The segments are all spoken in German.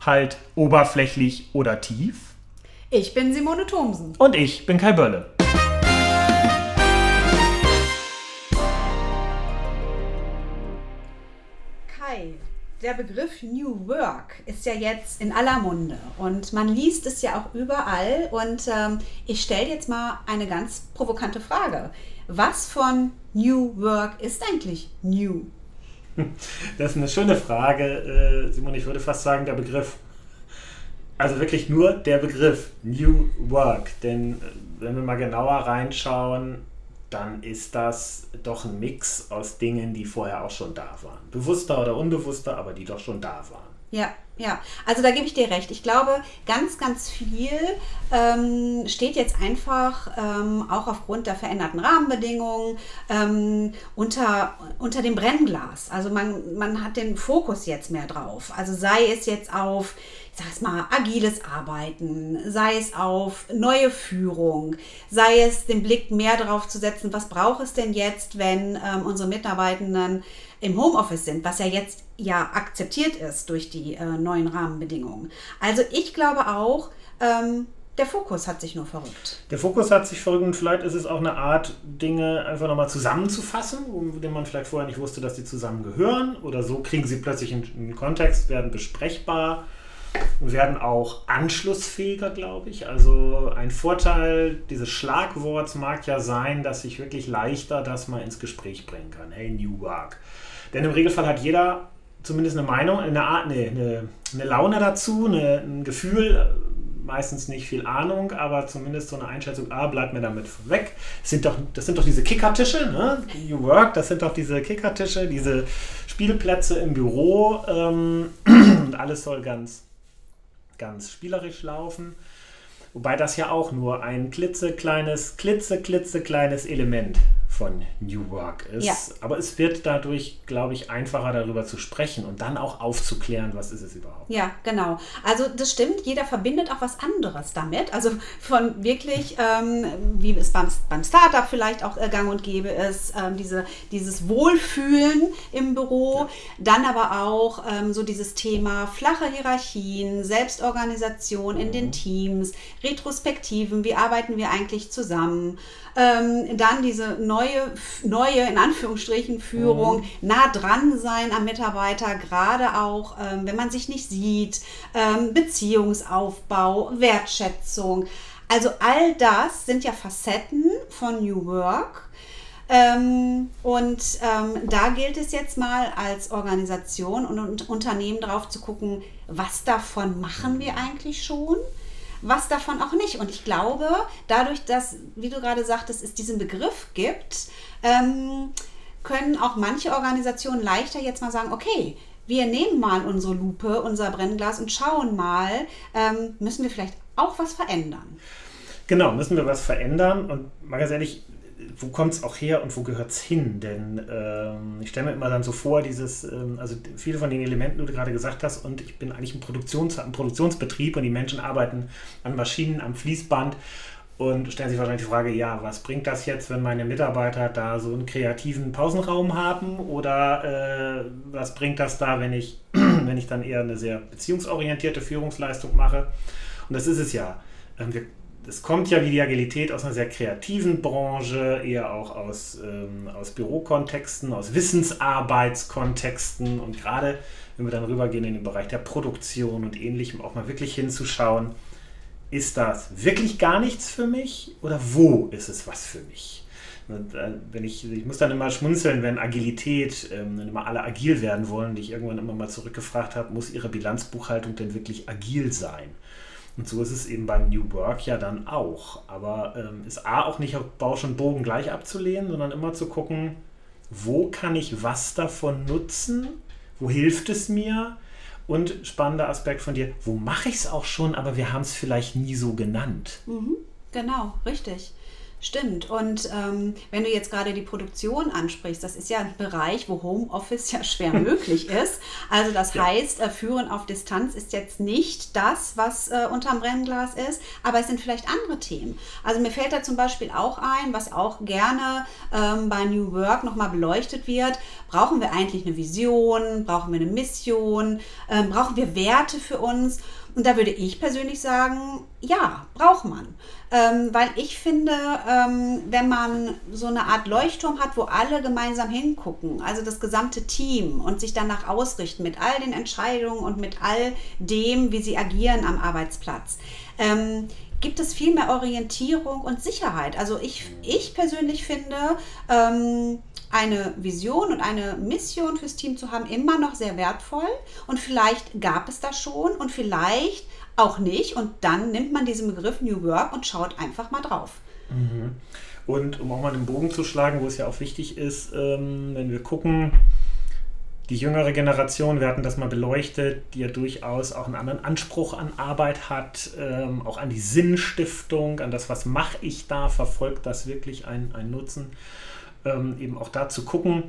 Halt oberflächlich oder tief. Ich bin Simone Thomsen. Und ich bin Kai Bölle. Kai, der Begriff New Work ist ja jetzt in aller Munde und man liest es ja auch überall. Und ähm, ich stelle jetzt mal eine ganz provokante Frage. Was von New Work ist eigentlich New? Das ist eine schöne Frage, äh, Simon. Ich würde fast sagen, der Begriff. Also wirklich nur der Begriff New Work. Denn äh, wenn wir mal genauer reinschauen, dann ist das doch ein Mix aus Dingen, die vorher auch schon da waren. Bewusster oder unbewusster, aber die doch schon da waren. Ja, ja. Also da gebe ich dir recht. Ich glaube, ganz, ganz viel ähm, steht jetzt einfach ähm, auch aufgrund der veränderten Rahmenbedingungen ähm, unter, unter dem Brennglas. Also man, man hat den Fokus jetzt mehr drauf. Also sei es jetzt auf ich sag es mal, agiles Arbeiten, sei es auf neue Führung, sei es den Blick mehr darauf zu setzen, was braucht es denn jetzt, wenn ähm, unsere Mitarbeitenden im Homeoffice sind, was ja jetzt ja akzeptiert ist durch die äh, neuen Rahmenbedingungen. Also ich glaube auch, ähm, der Fokus hat sich nur verrückt. Der Fokus hat sich verrückt und vielleicht ist es auch eine Art, Dinge einfach nochmal zusammenzufassen, von denen man vielleicht vorher nicht wusste, dass sie zusammengehören. Oder so kriegen sie plötzlich einen Kontext, werden besprechbar und werden auch anschlussfähiger, glaube ich. Also ein Vorteil dieses Schlagworts mag ja sein, dass ich wirklich leichter das mal ins Gespräch bringen kann. Hey, New Work. Denn im Regelfall hat jeder zumindest eine Meinung, eine Art, nee, eine, eine Laune dazu, eine, ein Gefühl, meistens nicht viel Ahnung, aber zumindest so eine Einschätzung, ah, bleibt mir damit weg. Das sind doch, das sind doch diese Kickertische, ne? New Work, das sind doch diese Kickertische, diese Spielplätze im Büro ähm, und alles soll ganz ganz spielerisch laufen. Wobei das ja auch nur ein klitzekleines, klitzeklitzekleines Element von New Work ist. Ja. Aber es wird dadurch, glaube ich, einfacher darüber zu sprechen und dann auch aufzuklären, was ist es überhaupt. Ja, genau. Also das stimmt, jeder verbindet auch was anderes damit. Also von wirklich, ähm, wie es beim, beim Startup vielleicht auch äh, gang und gäbe ist, ähm, diese, dieses Wohlfühlen im Büro, ja. dann aber auch ähm, so dieses Thema flache Hierarchien, Selbstorganisation mhm. in den mhm. Teams, Retrospektiven, wie arbeiten wir eigentlich zusammen. Ähm, dann diese neue, neue, in Anführungsstrichen, Führung, mhm. nah dran sein am Mitarbeiter, gerade auch, ähm, wenn man sich nicht sieht, ähm, Beziehungsaufbau, Wertschätzung. Also all das sind ja Facetten von New Work. Ähm, und ähm, da gilt es jetzt mal als Organisation und, und Unternehmen drauf zu gucken, was davon machen wir eigentlich schon? Was davon auch nicht. Und ich glaube, dadurch, dass, wie du gerade sagtest, es diesen Begriff gibt, ähm, können auch manche Organisationen leichter jetzt mal sagen, okay, wir nehmen mal unsere Lupe, unser Brennglas und schauen mal, ähm, müssen wir vielleicht auch was verändern. Genau, müssen wir was verändern. Und mal ganz ehrlich, wo kommt es auch her und wo gehört es hin? Denn ähm, ich stelle mir immer dann so vor, dieses, ähm, also viele von den Elementen, die du gerade gesagt hast, und ich bin eigentlich ein, Produktions, ein Produktionsbetrieb und die Menschen arbeiten an Maschinen, am Fließband und stellen sich wahrscheinlich die Frage, ja, was bringt das jetzt, wenn meine Mitarbeiter da so einen kreativen Pausenraum haben? Oder äh, was bringt das da, wenn ich, wenn ich dann eher eine sehr beziehungsorientierte Führungsleistung mache? Und das ist es ja. Ähm, wir es kommt ja wie die Agilität aus einer sehr kreativen Branche, eher auch aus, ähm, aus Bürokontexten, aus Wissensarbeitskontexten und gerade wenn wir dann rübergehen in den Bereich der Produktion und ähnlichem, auch mal wirklich hinzuschauen, ist das wirklich gar nichts für mich oder wo ist es was für mich? Wenn ich, ich muss dann immer schmunzeln, wenn Agilität, ähm, wenn immer alle agil werden wollen, die ich irgendwann immer mal zurückgefragt habe, muss ihre Bilanzbuchhaltung denn wirklich agil sein? Und so ist es eben beim New Work ja dann auch. Aber ähm, ist A auch nicht auf Bausch und Bogen gleich abzulehnen, sondern immer zu gucken, wo kann ich was davon nutzen, wo hilft es mir Und spannender Aspekt von dir, wo mache ich es auch schon, aber wir haben es vielleicht nie so genannt. Mhm, genau, richtig. Stimmt. Und ähm, wenn du jetzt gerade die Produktion ansprichst, das ist ja ein Bereich, wo Homeoffice ja schwer möglich ist. Also das ja. heißt, äh, Führen auf Distanz ist jetzt nicht das, was äh, unterm Brennglas ist, aber es sind vielleicht andere Themen. Also mir fällt da zum Beispiel auch ein, was auch gerne ähm, bei New Work nochmal beleuchtet wird. Brauchen wir eigentlich eine Vision? Brauchen wir eine Mission? Ähm, brauchen wir Werte für uns? Und da würde ich persönlich sagen, ja, braucht man. Ähm, weil ich finde, ähm, wenn man so eine Art Leuchtturm hat, wo alle gemeinsam hingucken, also das gesamte Team und sich danach ausrichten mit all den Entscheidungen und mit all dem, wie sie agieren am Arbeitsplatz, ähm, gibt es viel mehr Orientierung und Sicherheit. Also ich, ich persönlich finde, ähm, eine Vision und eine Mission fürs Team zu haben, immer noch sehr wertvoll. Und vielleicht gab es das schon und vielleicht auch nicht. Und dann nimmt man diesen Begriff New Work und schaut einfach mal drauf. Mhm. Und um auch mal einen Bogen zu schlagen, wo es ja auch wichtig ist, ähm, wenn wir gucken, die jüngere Generation, wir hatten das mal beleuchtet, die ja durchaus auch einen anderen Anspruch an Arbeit hat, ähm, auch an die Sinnstiftung, an das, was mache ich da, verfolgt das wirklich einen Nutzen ähm, eben auch da zu gucken,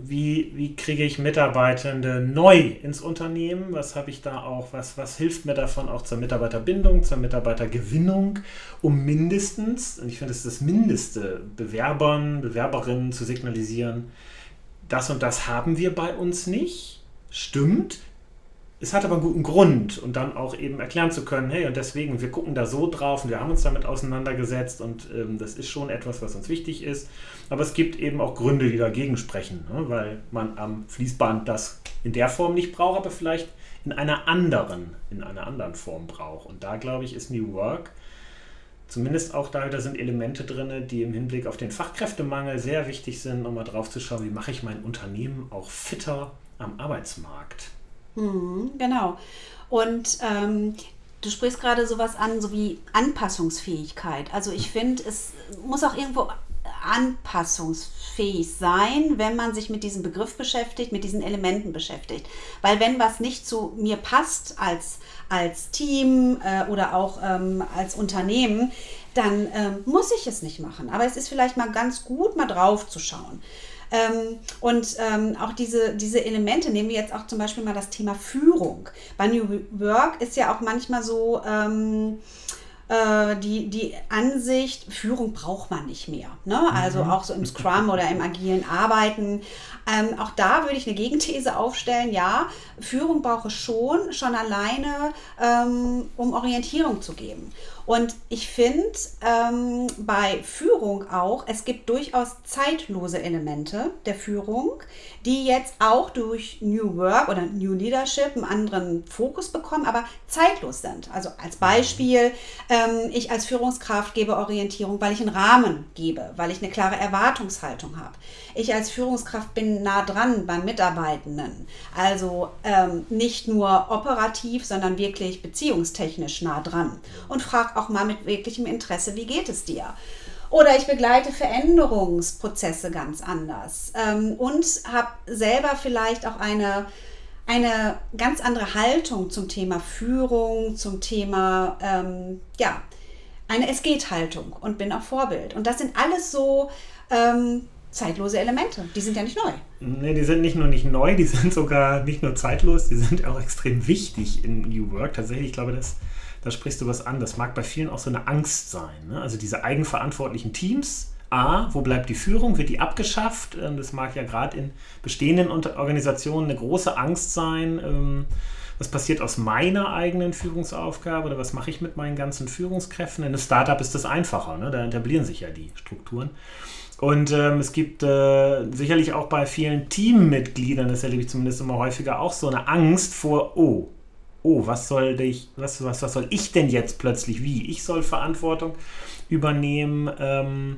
wie, wie kriege ich Mitarbeitende neu ins Unternehmen? Was habe ich da auch? Was, was hilft mir davon auch zur Mitarbeiterbindung, zur Mitarbeitergewinnung, um mindestens, und ich finde, es ist das Mindeste, Bewerbern, Bewerberinnen zu signalisieren, das und das haben wir bei uns nicht. Stimmt, es hat aber einen guten Grund und dann auch eben erklären zu können, hey, und deswegen, wir gucken da so drauf und wir haben uns damit auseinandergesetzt und ähm, das ist schon etwas, was uns wichtig ist. Aber es gibt eben auch Gründe, die dagegen sprechen, ne? weil man am Fließband das in der Form nicht braucht, aber vielleicht in einer anderen, in einer anderen Form braucht. Und da glaube ich, ist New Work zumindest auch da, da sind Elemente drin, die im Hinblick auf den Fachkräftemangel sehr wichtig sind, um mal drauf zu schauen, wie mache ich mein Unternehmen auch fitter am Arbeitsmarkt. Mhm, genau. Und ähm, du sprichst gerade sowas an, so wie Anpassungsfähigkeit. Also ich finde, es muss auch irgendwo anpassungsfähig sein, wenn man sich mit diesem Begriff beschäftigt, mit diesen Elementen beschäftigt. Weil wenn was nicht zu mir passt als, als Team äh, oder auch ähm, als Unternehmen, dann ähm, muss ich es nicht machen. Aber es ist vielleicht mal ganz gut, mal drauf zu schauen. Ähm, und ähm, auch diese, diese Elemente, nehmen wir jetzt auch zum Beispiel mal das Thema Führung. Bei New Work ist ja auch manchmal so, ähm, äh, die, die Ansicht, Führung braucht man nicht mehr. Ne? Also mhm. auch so im Scrum oder im agilen Arbeiten. Ähm, auch da würde ich eine Gegenthese aufstellen. Ja, Führung brauche schon, schon alleine, ähm, um Orientierung zu geben. Und ich finde ähm, bei Führung auch, es gibt durchaus zeitlose Elemente der Führung, die jetzt auch durch New Work oder New Leadership einen anderen Fokus bekommen, aber zeitlos sind. Also als Beispiel, ähm, ich als Führungskraft gebe Orientierung, weil ich einen Rahmen gebe, weil ich eine klare Erwartungshaltung habe. Ich als Führungskraft bin nah dran beim Mitarbeitenden. Also ähm, nicht nur operativ, sondern wirklich beziehungstechnisch nah dran. Und frage auch mal mit wirklichem Interesse, wie geht es dir? Oder ich begleite Veränderungsprozesse ganz anders ähm, und habe selber vielleicht auch eine, eine ganz andere Haltung zum Thema Führung, zum Thema, ähm, ja, eine Es geht-Haltung und bin auch Vorbild. Und das sind alles so ähm, zeitlose Elemente. Die sind ja nicht neu. Nee, die sind nicht nur nicht neu, die sind sogar nicht nur zeitlos, die sind auch extrem wichtig in New Work. Tatsächlich, ich glaube, das da sprichst du was an. Das mag bei vielen auch so eine Angst sein. Ne? Also diese eigenverantwortlichen Teams. A, wo bleibt die Führung? Wird die abgeschafft? Ähm, das mag ja gerade in bestehenden Organisationen eine große Angst sein. Ähm, was passiert aus meiner eigenen Führungsaufgabe oder was mache ich mit meinen ganzen Führungskräften? In einem Startup ist das einfacher, ne? da etablieren sich ja die Strukturen. Und ähm, es gibt äh, sicherlich auch bei vielen Teammitgliedern, das erlebe ich zumindest immer häufiger, auch so eine Angst vor, oh, oh, was soll ich, was, was, was soll ich denn jetzt plötzlich wie? Ich soll Verantwortung übernehmen. Ähm,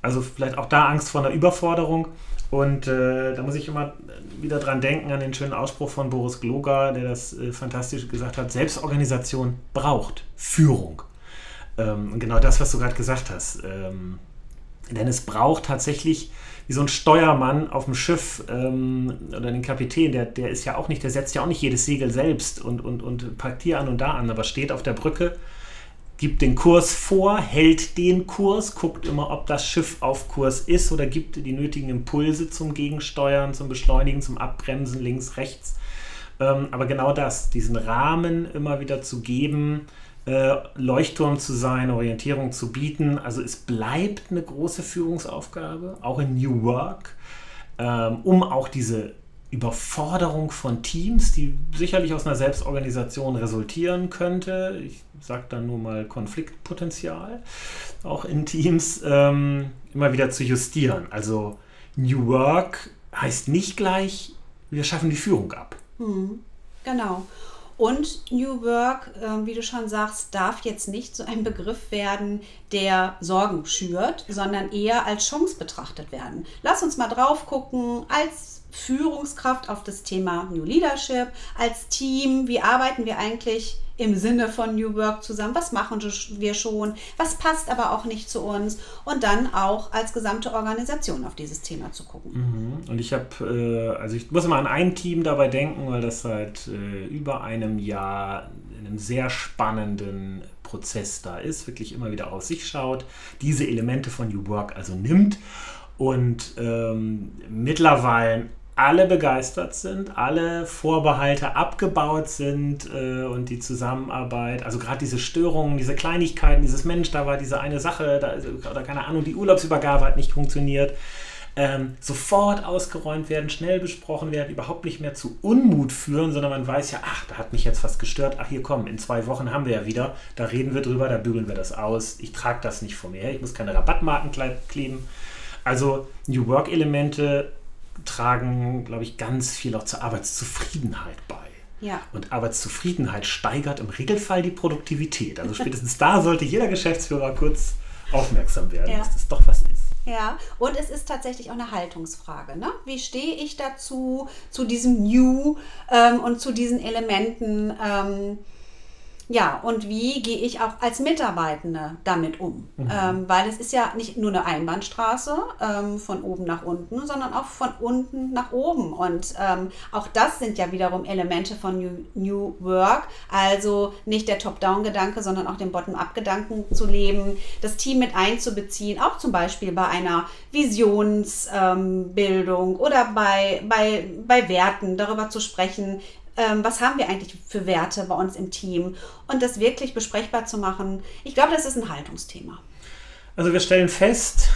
also vielleicht auch da Angst vor einer Überforderung. Und äh, da muss ich immer wieder dran denken an den schönen Ausspruch von Boris Gloger, der das äh, fantastisch gesagt hat. Selbstorganisation braucht Führung. Ähm, genau das, was du gerade gesagt hast. Ähm, Denn es braucht tatsächlich wie so ein Steuermann auf dem Schiff ähm, oder den Kapitän, der, der ist ja auch nicht, der setzt ja auch nicht jedes Segel selbst und, und, und packt hier an und da an, aber steht auf der Brücke, gibt den Kurs vor, hält den Kurs, guckt immer, ob das Schiff auf Kurs ist oder gibt die nötigen Impulse zum Gegensteuern, zum Beschleunigen, zum Abbremsen links, rechts. Ähm, aber genau das, diesen Rahmen immer wieder zu geben, äh, Leuchtturm zu sein, Orientierung zu bieten. Also es bleibt eine große Führungsaufgabe, auch in New Work, ähm, um auch diese Überforderung von Teams, die sicherlich aus einer Selbstorganisation resultieren könnte. Ich sage dann nur mal Konfliktpotenzial, auch in Teams, ähm, immer wieder zu justieren. Also New Work heißt nicht gleich, wir schaffen die Führung ab. Hm, genau. Und New Work, äh, wie du schon sagst, darf jetzt nicht so ein Begriff werden, der Sorgen schürt, sondern eher als Chance betrachtet werden. Lass uns mal drauf gucken, als Führungskraft auf das Thema New Leadership, als Team, wie arbeiten wir eigentlich im Sinne von New Work zusammen, was machen wir schon, was passt aber auch nicht zu uns und dann auch als gesamte Organisation auf dieses Thema zu gucken. Mhm. Und ich habe, äh, also ich muss mal an ein Team dabei denken, weil das seit äh, über einem Jahr in einem sehr spannenden Prozess da ist, wirklich immer wieder auf sich schaut, diese Elemente von New Work also nimmt und ähm, mittlerweile alle begeistert sind, alle Vorbehalte abgebaut sind äh, und die Zusammenarbeit, also gerade diese Störungen, diese Kleinigkeiten, dieses Mensch, da war diese eine Sache, da, oder keine Ahnung, die Urlaubsübergabe hat nicht funktioniert, ähm, sofort ausgeräumt werden, schnell besprochen werden, überhaupt nicht mehr zu Unmut führen, sondern man weiß ja, ach, da hat mich jetzt was gestört, ach hier komm, in zwei Wochen haben wir ja wieder, da reden wir drüber, da bügeln wir das aus, ich trage das nicht vor mir, ich muss keine Rabattmarken kleben. Also New Work-Elemente tragen, glaube ich, ganz viel auch zur Arbeitszufriedenheit bei. Ja. Und Arbeitszufriedenheit steigert im Regelfall die Produktivität. Also spätestens da sollte jeder Geschäftsführer kurz aufmerksam werden, ja. dass das doch was ist. Ja, und es ist tatsächlich auch eine Haltungsfrage. Ne? Wie stehe ich dazu, zu diesem New ähm, und zu diesen Elementen? Ähm, ja, und wie gehe ich auch als Mitarbeitende damit um? Mhm. Ähm, weil es ist ja nicht nur eine Einbahnstraße ähm, von oben nach unten, sondern auch von unten nach oben. Und ähm, auch das sind ja wiederum Elemente von New, New Work. Also nicht der Top-Down-Gedanke, sondern auch den Bottom-up-Gedanken zu leben, das Team mit einzubeziehen, auch zum Beispiel bei einer Visionsbildung oder bei, bei, bei Werten darüber zu sprechen, ähm, was haben wir eigentlich für Werte bei uns im Team und das wirklich besprechbar zu machen. Ich glaube, das ist ein Haltungsthema. Also wir stellen fest,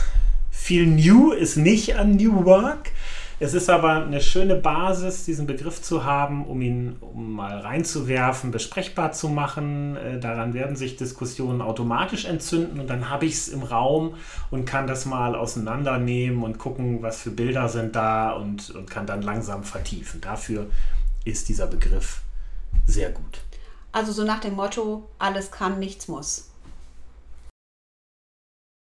viel New ist nicht an New Work. Es ist aber eine schöne Basis, diesen Begriff zu haben, um ihn um mal reinzuwerfen, besprechbar zu machen. Äh, daran werden sich Diskussionen automatisch entzünden und dann habe ich es im Raum und kann das mal auseinandernehmen und gucken, was für Bilder sind da und, und kann dann langsam vertiefen. Dafür ist dieser Begriff sehr gut. Also so nach dem Motto, alles kann, nichts muss.